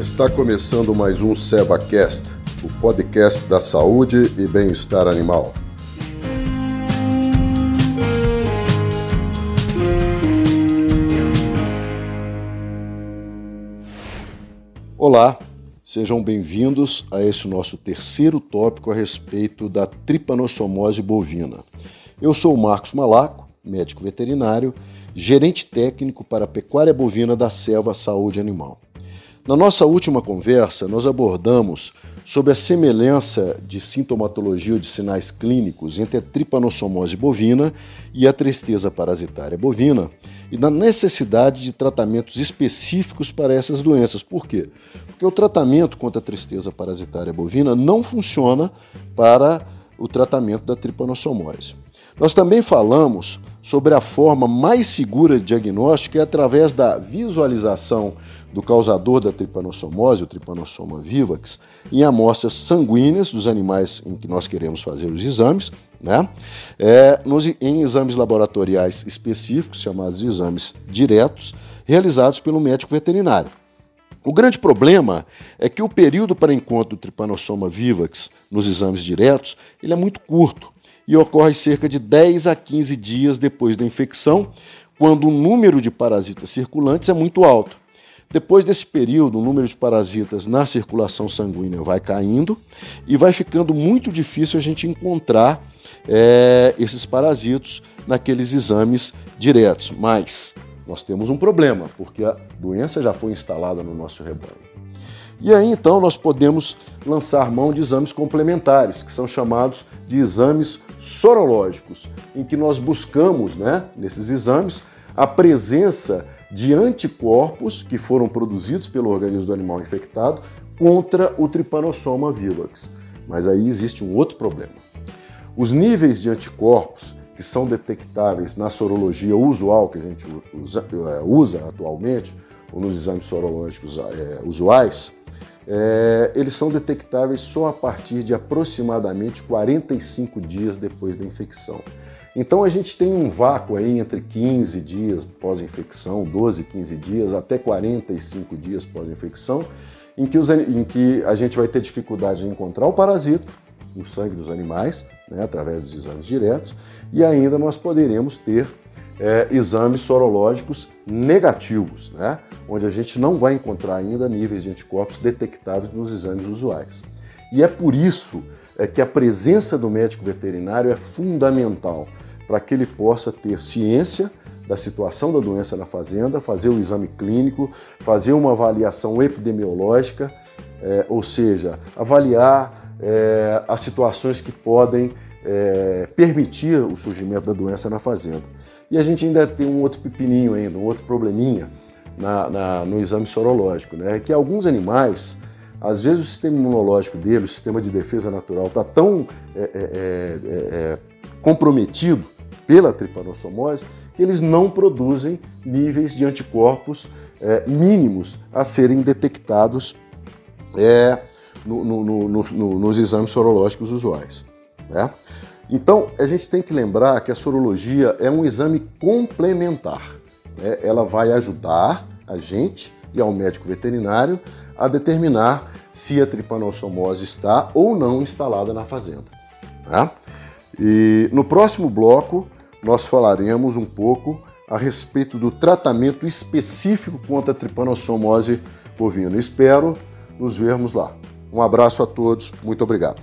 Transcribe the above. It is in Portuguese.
Está começando mais um SevaCast, o podcast da saúde e bem-estar animal. Olá, sejam bem-vindos a esse nosso terceiro tópico a respeito da tripanossomose bovina. Eu sou o Marcos Malaco, médico veterinário, gerente técnico para a pecuária bovina da Selva Saúde Animal. Na nossa última conversa, nós abordamos sobre a semelhança de sintomatologia ou de sinais clínicos entre a tripanossomose bovina e a tristeza parasitária bovina e da necessidade de tratamentos específicos para essas doenças. Por quê? Porque o tratamento contra a tristeza parasitária bovina não funciona para o tratamento da tripanossomose. Nós também falamos sobre a forma mais segura de diagnóstico é através da visualização do causador da tripanossomose, o tripanossoma vivax, em amostras sanguíneas dos animais em que nós queremos fazer os exames, né? É, nos, em exames laboratoriais específicos, chamados de exames diretos, realizados pelo médico veterinário. O grande problema é que o período para encontro do tripanossoma vivax nos exames diretos ele é muito curto e ocorre cerca de 10 a 15 dias depois da infecção, quando o número de parasitas circulantes é muito alto. Depois desse período, o número de parasitas na circulação sanguínea vai caindo e vai ficando muito difícil a gente encontrar é, esses parasitos naqueles exames diretos. Mas nós temos um problema, porque a doença já foi instalada no nosso rebanho. E aí então nós podemos lançar mão de exames complementares, que são chamados de exames sorológicos, em que nós buscamos, né, nesses exames, a presença de anticorpos que foram produzidos pelo organismo do animal infectado contra o Trypanosoma vivax. Mas aí existe um outro problema. Os níveis de anticorpos que são detectáveis na sorologia usual que a gente usa, é, usa atualmente, ou nos exames sorológicos é, usuais, é, eles são detectáveis só a partir de aproximadamente 45 dias depois da infecção. Então a gente tem um vácuo aí entre 15 dias pós-infecção, 12, 15 dias, até 45 dias pós-infecção, em, em que a gente vai ter dificuldade de encontrar o parasito no sangue dos animais, né, através dos exames diretos, e ainda nós poderemos ter é, exames sorológicos negativos, né? onde a gente não vai encontrar ainda níveis de anticorpos detectáveis nos exames usuais. E é por isso é, que a presença do médico veterinário é fundamental para que ele possa ter ciência da situação da doença na fazenda, fazer o exame clínico, fazer uma avaliação epidemiológica, é, ou seja, avaliar é, as situações que podem é, permitir o surgimento da doença na fazenda. E a gente ainda tem um outro pepininho ainda, um outro probleminha na, na, no exame sorológico, né? Que alguns animais, às vezes o sistema imunológico dele, o sistema de defesa natural, está tão é, é, é, é, comprometido pela tripanossomose que eles não produzem níveis de anticorpos é, mínimos a serem detectados é, no, no, no, nos exames sorológicos usuais. Né? Então, a gente tem que lembrar que a sorologia é um exame complementar. Né? Ela vai ajudar a gente e ao médico veterinário a determinar se a tripanossomose está ou não instalada na fazenda. Tá? E no próximo bloco, nós falaremos um pouco a respeito do tratamento específico contra a tripanossomose bovina. Espero nos vermos lá. Um abraço a todos, muito obrigado.